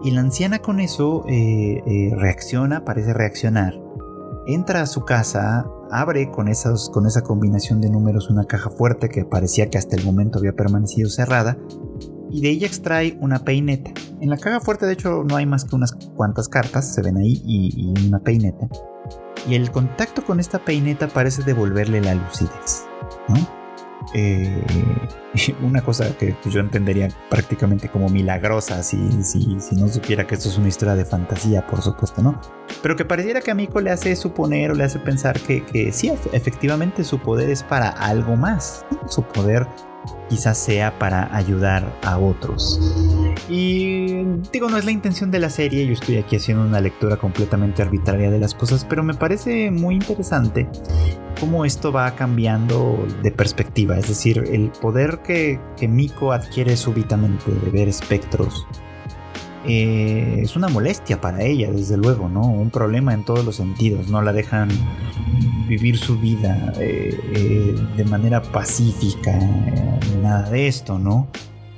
Y la anciana con eso eh, eh, reacciona, parece reaccionar. Entra a su casa, abre con, con esa combinación de números una caja fuerte que parecía que hasta el momento había permanecido cerrada y de ella extrae una peineta. En la caja fuerte de hecho no hay más que unas cuantas cartas, se ven ahí, y, y una peineta. Y el contacto con esta peineta parece devolverle la lucidez. ¿no? Eh, una cosa que yo entendería prácticamente como milagrosa si, si, si, no supiera que esto es una historia de fantasía, por supuesto, ¿no? Pero que pareciera que a Miko le hace suponer o le hace pensar que, que sí, efectivamente su poder es para algo más. Su poder quizás sea para ayudar a otros. Y digo, no es la intención de la serie, yo estoy aquí haciendo una lectura completamente arbitraria de las cosas, pero me parece muy interesante cómo esto va cambiando de perspectiva, es decir, el poder que, Miko adquiere súbitamente de ver espectros. Eh, es una molestia para ella, desde luego, ¿no? Un problema en todos los sentidos. No la dejan vivir su vida eh, eh, de manera pacífica, nada de esto, ¿no?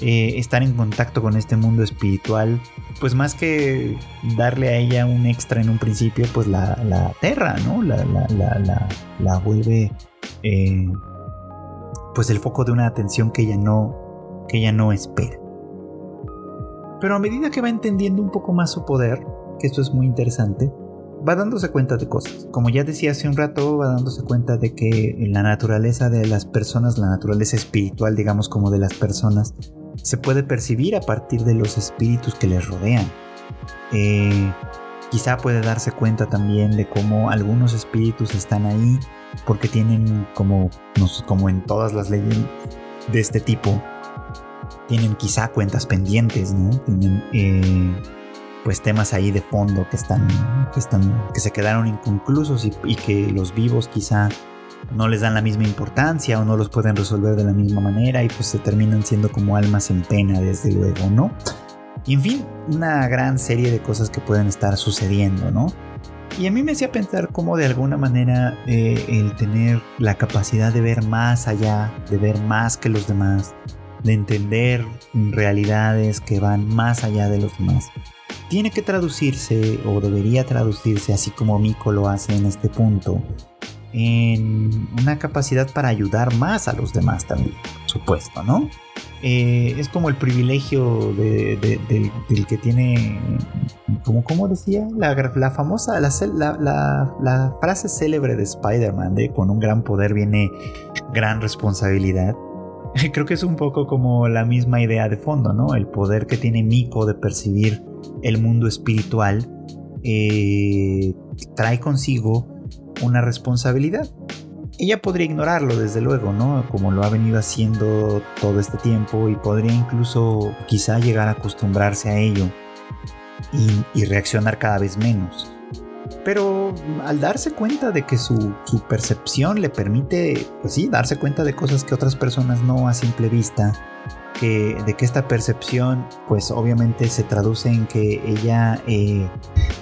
estar en contacto con este mundo espiritual, pues más que darle a ella un extra en un principio, pues la, la aterra, ¿no? La, la, la vuelve pues el foco de una atención que ella no, que ella no espera. Pero a medida que va entendiendo un poco más su poder, que esto es muy interesante, va dándose cuenta de cosas. Como ya decía hace un rato, va dándose cuenta de que la naturaleza de las personas, la naturaleza espiritual, digamos como de las personas, se puede percibir a partir de los espíritus que les rodean. Eh, quizá puede darse cuenta también de cómo algunos espíritus están ahí porque tienen como, como en todas las leyes de este tipo, tienen quizá cuentas pendientes, ¿no? Tienen eh, pues temas ahí de fondo que están, que están, que se quedaron inconclusos y, que los vivos quizá no les dan la misma importancia o no los pueden resolver de la misma manera y pues se terminan siendo como almas en pena desde luego, ¿no? Y en fin, una gran serie de cosas que pueden estar sucediendo, ¿no? Y a mí me hacía pensar cómo de alguna manera eh, el tener la capacidad de ver más allá, de ver más que los demás, de entender realidades que van más allá de los demás. Tiene que traducirse o debería traducirse, así como Miko lo hace en este punto, en una capacidad para ayudar más a los demás también, por supuesto, ¿no? Eh, es como el privilegio del, que tiene, como, decía, la, la famosa, la, la, la, frase célebre de Spider-Man, de con un gran poder viene gran responsabilidad. creo que es un poco como la misma idea de fondo, ¿no? El poder que tiene Miko de percibir el mundo espiritual eh, trae consigo una responsabilidad. ella podría ignorarlo, desde luego, ¿no? Como lo ha venido haciendo todo este tiempo y podría incluso quizá llegar a acostumbrarse a ello y, reaccionar cada vez menos. Pero al darse cuenta de que su, su, percepción le permite, pues sí, darse cuenta de cosas que otras personas no a simple vista, de que esta percepción pues obviamente se traduce en que ella eh,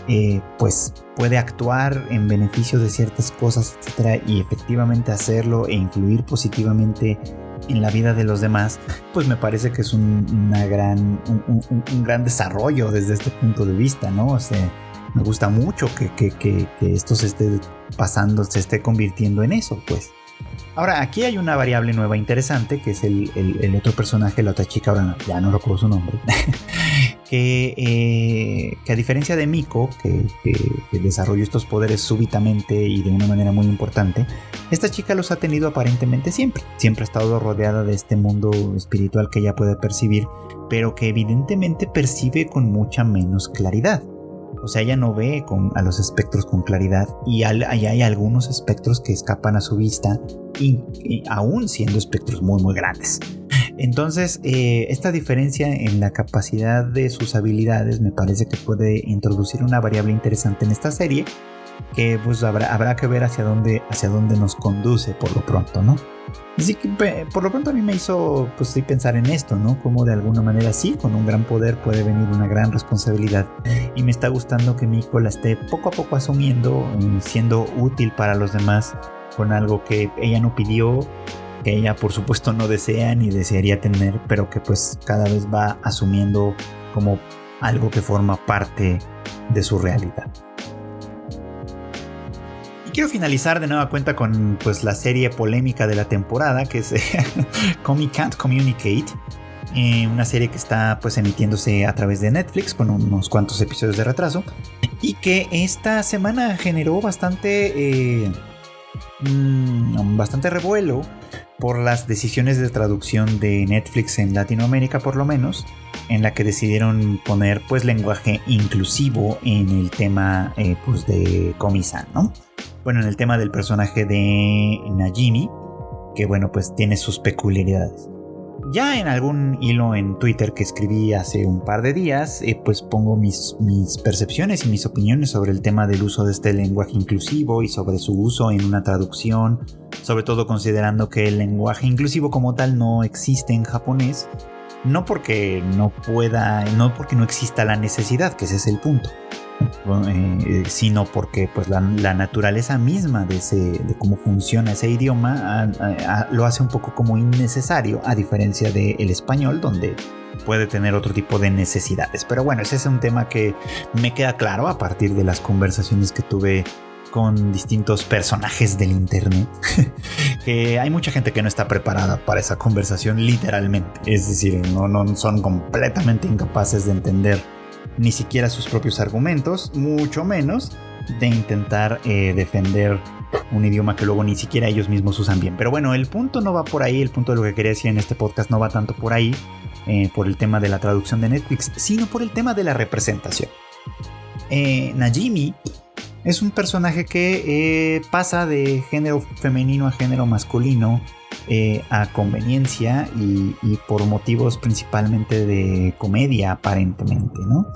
eh, pues puede actuar en beneficio de ciertas cosas, etcétera, y efectivamente hacerlo e influir positivamente en la vida de los demás, pues me parece que es un, una gran, un, gran desarrollo desde este punto de vista, ¿no? O sea, me gusta mucho que, que, que, que esto se esté pasando, se esté convirtiendo en eso, pues. Ahora, aquí hay una variable nueva interesante, que es el, otro personaje, la otra chica, ahora ya no recuerdo su nombre, eh, que, a diferencia de Miko, que, que, desarrolló estos poderes súbitamente y de una manera muy importante, esta chica los ha tenido aparentemente siempre. Siempre ha estado rodeada de este mundo espiritual que ella puede percibir, pero que evidentemente percibe con mucha menos claridad. O sea, ella no ve a los espectros con claridad y hay algunos espectros que escapan a su vista, y, aún siendo espectros muy muy grandes. Entonces, eh, esta diferencia en la capacidad de sus habilidades me parece que puede introducir una variable interesante en esta serie que pues habrá, habrá que ver hacia dónde, hacia dónde nos conduce por lo pronto, ¿no? Así que por lo pronto a mí me hizo pues sí pensar en esto, ¿no? Como de alguna manera sí, con un gran poder puede venir una gran responsabilidad. Y me está gustando que Miko la esté poco a poco asumiendo, siendo útil para los demás con algo que ella no pidió, que ella por supuesto no desea ni desearía tener, pero que pues cada vez va asumiendo como algo que forma parte de su realidad quiero finalizar de nueva cuenta con pues la serie polémica de la temporada que es Comi Can't Communicate. Eh, una serie que está pues emitiéndose a través de Netflix con unos cuantos episodios de retraso y que esta semana generó bastante eh, mm, bastante revuelo por las decisiones de traducción de Netflix en Latinoamérica por lo menos en la que decidieron poner pues lenguaje inclusivo en el tema eh, pues de Comisan, ¿no? Bueno, en el tema del personaje de Najimi, que bueno, pues tiene sus peculiaridades. Ya en algún hilo en Twitter que escribí hace un par de días, eh, pues pongo mis, mis percepciones y mis opiniones sobre el tema del uso de este lenguaje inclusivo y sobre su uso en una traducción, sobre todo considerando que el lenguaje inclusivo como tal no existe en japonés, no porque no pueda, no porque no exista la necesidad, que ese es el punto, eh, sino porque pues la, naturaleza misma de, ese, de cómo funciona ese idioma lo hace un poco como innecesario a diferencia del español donde puede tener otro tipo de necesidades. Pero bueno, ese es un tema que me queda claro a partir de las conversaciones que tuve con distintos personajes del internet que hay mucha gente que no está preparada para esa conversación literalmente es decir no, no son completamente incapaces de entender ni siquiera sus propios argumentos, mucho menos de intentar eh, defender un idioma que luego ni siquiera ellos mismos usan bien. Pero bueno, el punto no va por ahí, el punto de lo que quería decir en este podcast no va tanto por ahí, eh, por el tema de la traducción de Netflix, sino por el tema de la representación. Eh, Najimi es un personaje que pasa de género femenino a género masculino a conveniencia y, y, por motivos principalmente de comedia aparentemente, ¿no?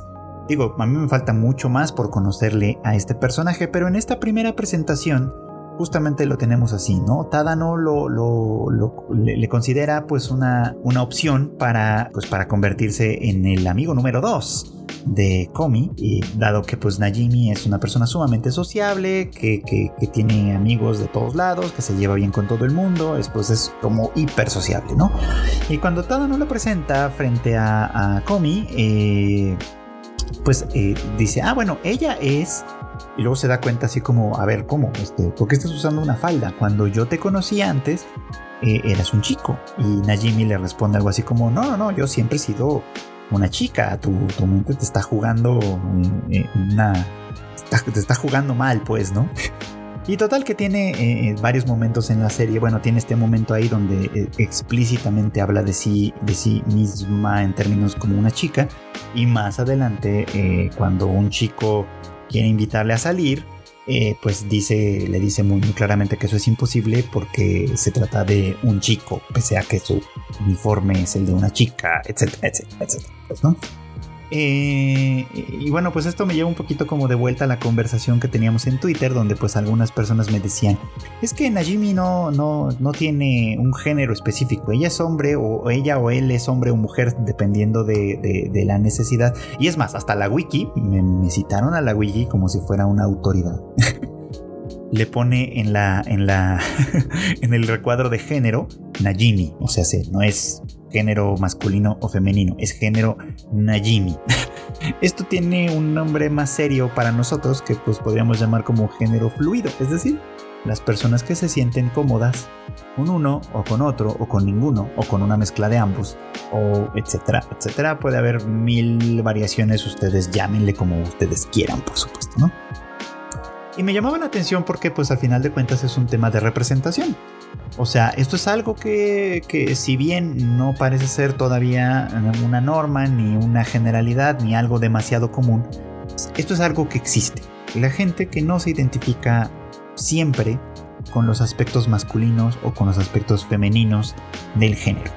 Digo, a mí me falta mucho más por conocerle a este personaje, pero en esta primera presentación justamente lo tenemos así, ¿no? Tadano lo, lo, le, considera pues una, una opción para, pues, para convertirse en el amigo número 2 de Komi, y dado que pues Najimi es una persona sumamente sociable, que, que, tiene amigos de todos lados, que se lleva bien con todo el mundo, es, pues es como hiper sociable, ¿no? Y cuando Tadano lo presenta frente a, a Komi, eh, pues eh, dice, ah, bueno, ella es... Y luego se da cuenta así como, a ver, ¿cómo? Este, ¿Por qué estás usando una falda? Cuando yo te conocí antes, eh, eras un chico. Y Najimi le responde algo así como, no, no, no, yo siempre he sido una chica. Tu, tu mente te está jugando eh, una... te está jugando mal, pues, ¿no? Y total que tiene eh, varios momentos en la serie. Bueno, tiene este momento ahí donde eh, explícitamente habla de sí, de sí misma en términos como una chica. Y más adelante, eh, cuando un chico quiere invitarle a salir, eh, pues dice, le dice muy, claramente que eso es imposible porque se trata de un chico, pese a que su uniforme es el de una chica, etcétera, etcétera, etcétera, pues, ¿no? Eh, y bueno, pues esto me lleva un poquito como de vuelta a la conversación que teníamos en Twitter, donde pues algunas personas me decían, es que Najimi no, no, no tiene un género específico, ella es hombre o ella o él es hombre o mujer, dependiendo de, la necesidad. Y es más, hasta la wiki, me, me citaron a la wiki como si fuera una autoridad. le pone en la en la en el recuadro de género Najimi, o sea, no es género masculino o femenino, es género Najimi. Esto tiene un nombre más serio para nosotros que pues podríamos llamar como género fluido, es decir, las personas que se sienten cómodas con uno o con otro o con ninguno o con una mezcla de ambos o etcétera, etcétera. Puede haber mil variaciones, ustedes llámenle como ustedes quieran, por supuesto, ¿no? Y me llamaba la atención porque pues al final de cuentas es un tema de representación. O sea, esto es algo que, que, si bien no parece ser todavía una norma, ni una generalidad, ni algo demasiado común, esto es algo que existe. La gente que no se identifica siempre con los aspectos masculinos o con los aspectos femeninos del género.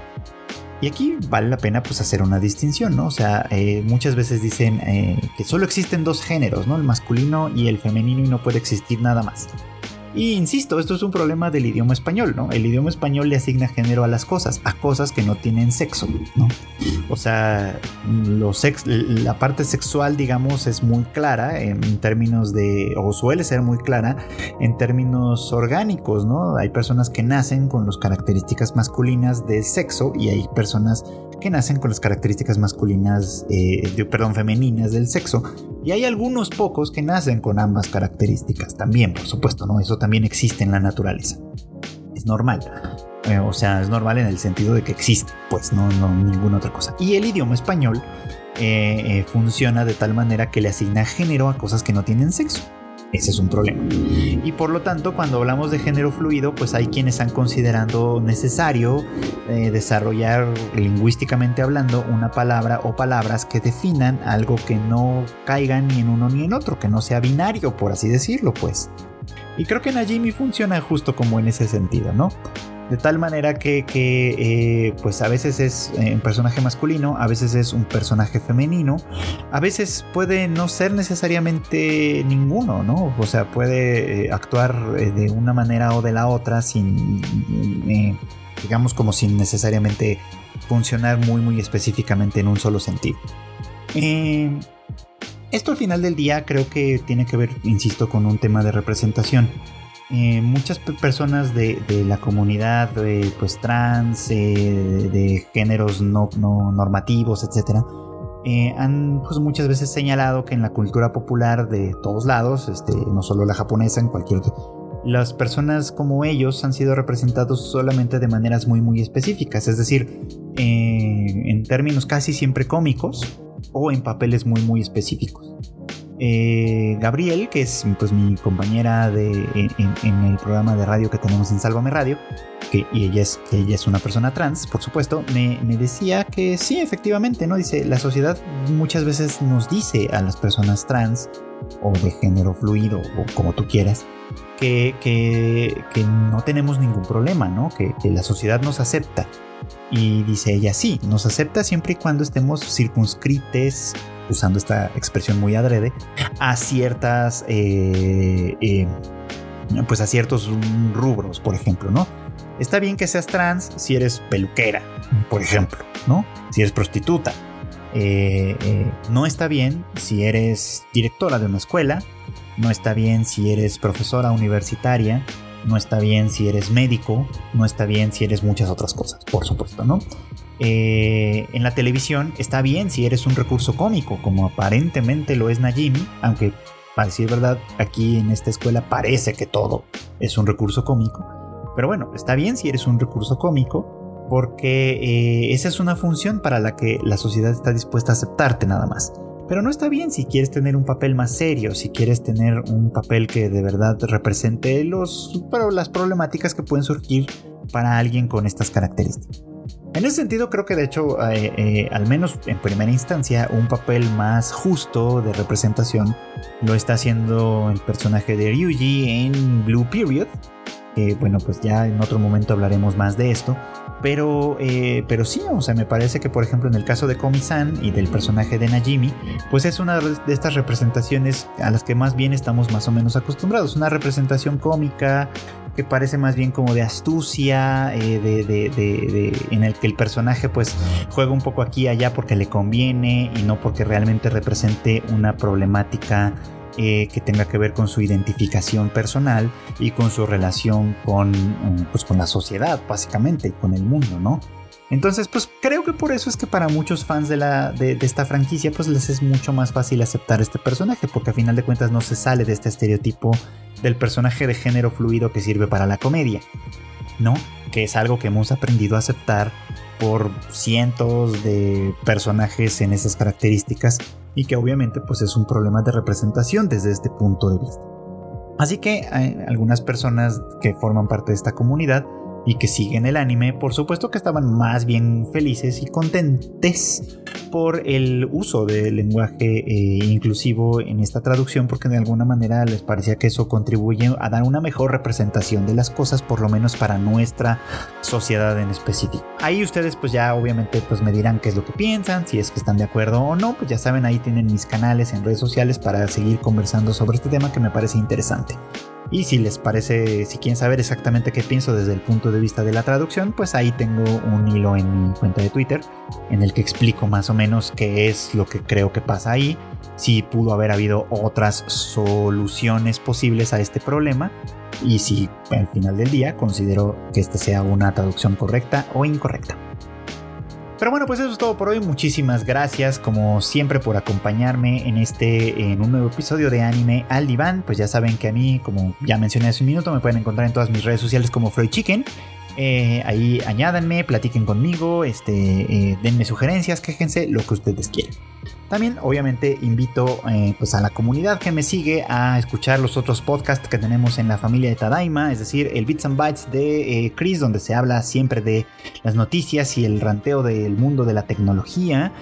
Y aquí vale la pena pues hacer una distinción, ¿no? O sea, eh, muchas veces dicen eh, que solo existen dos géneros, ¿no? El masculino y el femenino y no puede existir nada más. Y insisto, esto es un problema del idioma español, ¿no? El idioma español le asigna género a las cosas, a cosas que no tienen sexo, ¿no? O sea, la parte sexual, digamos, es muy clara en términos de, o suele ser muy clara en términos orgánicos, ¿no? Hay personas que nacen con las características masculinas de sexo y hay personas que nacen con las características masculinas, eh, perdón, femeninas del sexo. Y hay algunos pocos que nacen con ambas características también, por supuesto, ¿no? Eso también existe en la naturaleza. Es normal. Eh, o sea, es normal en el sentido de que existe, pues no, no ninguna otra cosa. Y el idioma español eh, funciona de tal manera que le asigna género a cosas que no tienen sexo. Ese es un problema. Y por lo tanto, cuando hablamos de género fluido, pues hay quienes están considerando necesario eh, desarrollar lingüísticamente hablando una palabra o palabras que definan algo que no caiga ni en uno ni en otro, que no sea binario, por así decirlo, pues. Y creo que Najimi funciona justo como en ese sentido, ¿no? De tal manera que, eh, pues a veces es eh, un personaje masculino, a veces es un personaje femenino, a veces puede no ser necesariamente ninguno, ¿no? O sea, puede eh, actuar de una manera o de la otra sin, digamos, como sin necesariamente funcionar muy, muy específicamente en un solo sentido. Esto al final del día creo que tiene que ver, insisto, con un tema de representación. Eh, muchas personas de, la comunidad pues trans, eh, de géneros no, normativos, etc., eh, han pues, muchas veces señalado que en la cultura popular de todos lados, este, no solo la japonesa, en cualquier las personas como ellos han sido representados solamente de maneras muy muy específicas, es decir, en términos casi siempre cómicos o en papeles muy muy específicos. Eh, Gabriel, que es pues, mi compañera de, en, el programa de radio que tenemos en Sálvame Radio, que, y ella es, ella es una persona trans, por supuesto, me, decía que sí, efectivamente, ¿no? Dice, la sociedad muchas veces nos dice a las personas trans, o de género fluido, o como tú quieras, que, que, no tenemos ningún problema, ¿no? Que, que la sociedad nos acepta. Y dice ella, sí, nos acepta siempre y cuando estemos circunscrites usando esta expresión muy adrede, a ciertas, eh, eh, pues a ciertos rubros, por ejemplo, ¿no? Está bien que seas trans si eres peluquera, por ejemplo, ¿no? Si eres prostituta. Eh, no está bien si eres directora de una escuela, no está bien si eres profesora universitaria, no está bien si eres médico, no está bien si eres muchas otras cosas, por supuesto, ¿no? Eh, en la televisión está bien si eres un recurso cómico, como aparentemente lo es Najimi, aunque para decir verdad, aquí en esta escuela parece que todo es un recurso cómico. Pero bueno, está bien si eres un recurso cómico, porque eh, esa es una función para la que la sociedad está dispuesta a aceptarte nada más. Pero no está bien si quieres tener un papel más serio, si quieres tener un papel que de verdad represente los, las problemáticas que pueden surgir para alguien con estas características. En ese sentido creo que de hecho, eh, eh, al menos en primera instancia, un papel más justo de representación lo está haciendo el personaje de Ryuji en Blue Period. bueno, pues ya en otro momento hablaremos más de esto. Pero, eh, pero sí, o sea, me parece que por ejemplo en el caso de Komi-san y del personaje de Najimi, pues es una de estas representaciones a las que más bien estamos más o menos acostumbrados. Una representación cómica que parece más bien como de astucia, eh, de, en el que el personaje pues juega un poco aquí y allá porque le conviene y no porque realmente represente una problemática eh, que tenga que ver con su identificación personal y con su relación con, mm, pues, con la sociedad, básicamente, con el mundo, ¿no? Entonces, pues creo que por eso es que para muchos fans de, la, de, esta franquicia, pues les es mucho más fácil aceptar este personaje, porque a final de cuentas no se sale de este estereotipo del personaje de género fluido que sirve para la comedia, ¿no? Que es algo que hemos aprendido a aceptar por cientos de personajes en esas características y que obviamente pues es un problema de representación desde este punto de vista. Así que hay algunas personas que forman parte de esta comunidad y que siguen el anime, por supuesto que estaban más bien felices y contentes por el uso del lenguaje eh, inclusivo en esta traducción, porque de alguna manera les parecía que eso contribuye a dar una mejor representación de las cosas, por lo menos para nuestra sociedad en específico. Ahí ustedes pues ya obviamente pues me dirán qué es lo que piensan, si es que están de acuerdo o no, pues ya saben, ahí tienen mis canales en redes sociales para seguir conversando sobre este tema que me parece interesante. Y si les parece, si quieren saber exactamente qué pienso desde el punto de vista de la traducción, pues ahí tengo un hilo en mi cuenta de Twitter en el que explico más o menos qué es lo que creo que pasa ahí, si pudo haber habido otras soluciones posibles a este problema y si al final del día considero que esta sea una traducción correcta o incorrecta. Pero bueno, pues eso es todo por hoy. Muchísimas gracias, como siempre, por acompañarme en este, en un nuevo episodio de Anime al Diván. Pues ya saben que a mí, como ya mencioné hace un minuto, me pueden encontrar en todas mis redes sociales como Freud Chicken. Eh, ahí añádanme, platiquen conmigo, este, eh, denme sugerencias, quéjense, lo que ustedes quieran. También, obviamente, invito eh, pues a la comunidad que me sigue a escuchar los otros podcasts que tenemos en la familia de Tadaima, es decir, el Bits and Bytes de eh, Chris, donde se habla siempre de las noticias y el ranteo del mundo de la tecnología,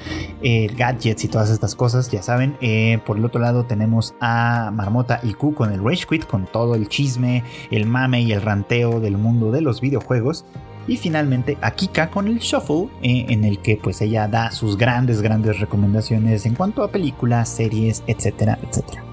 eh, gadgets y todas estas cosas, ya saben. por el otro lado, tenemos a Marmota y Q con el Rage Quit, con todo el chisme, el mame y el ranteo del mundo de los videojuegos. Y finalmente a Kika con el Shuffle, eh, en el que pues ella da sus grandes, grandes recomendaciones en cuanto a películas, series, etcétera, etcétera.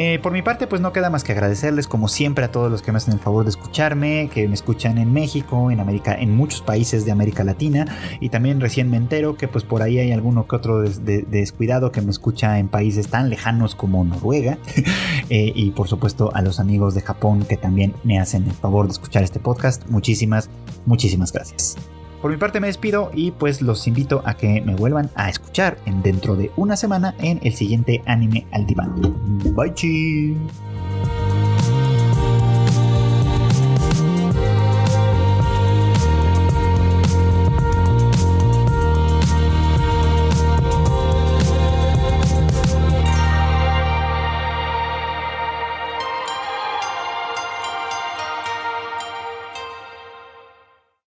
Eh, por mi parte, pues no queda más que agradecerles como siempre a todos los que me hacen el favor de escucharme, que me escuchan en México, en América, en muchos países de América Latina y también recién me entero que pues por ahí hay alguno que otro descuidado que me escucha en países tan lejanos como Noruega eh, y por supuesto a los amigos de Japón que también me hacen el favor de escuchar este podcast. Muchísimas, muchísimas gracias. Por mi parte me despido y pues los invito a que me vuelvan a escuchar en dentro de una semana en el siguiente anime al. Bye chi.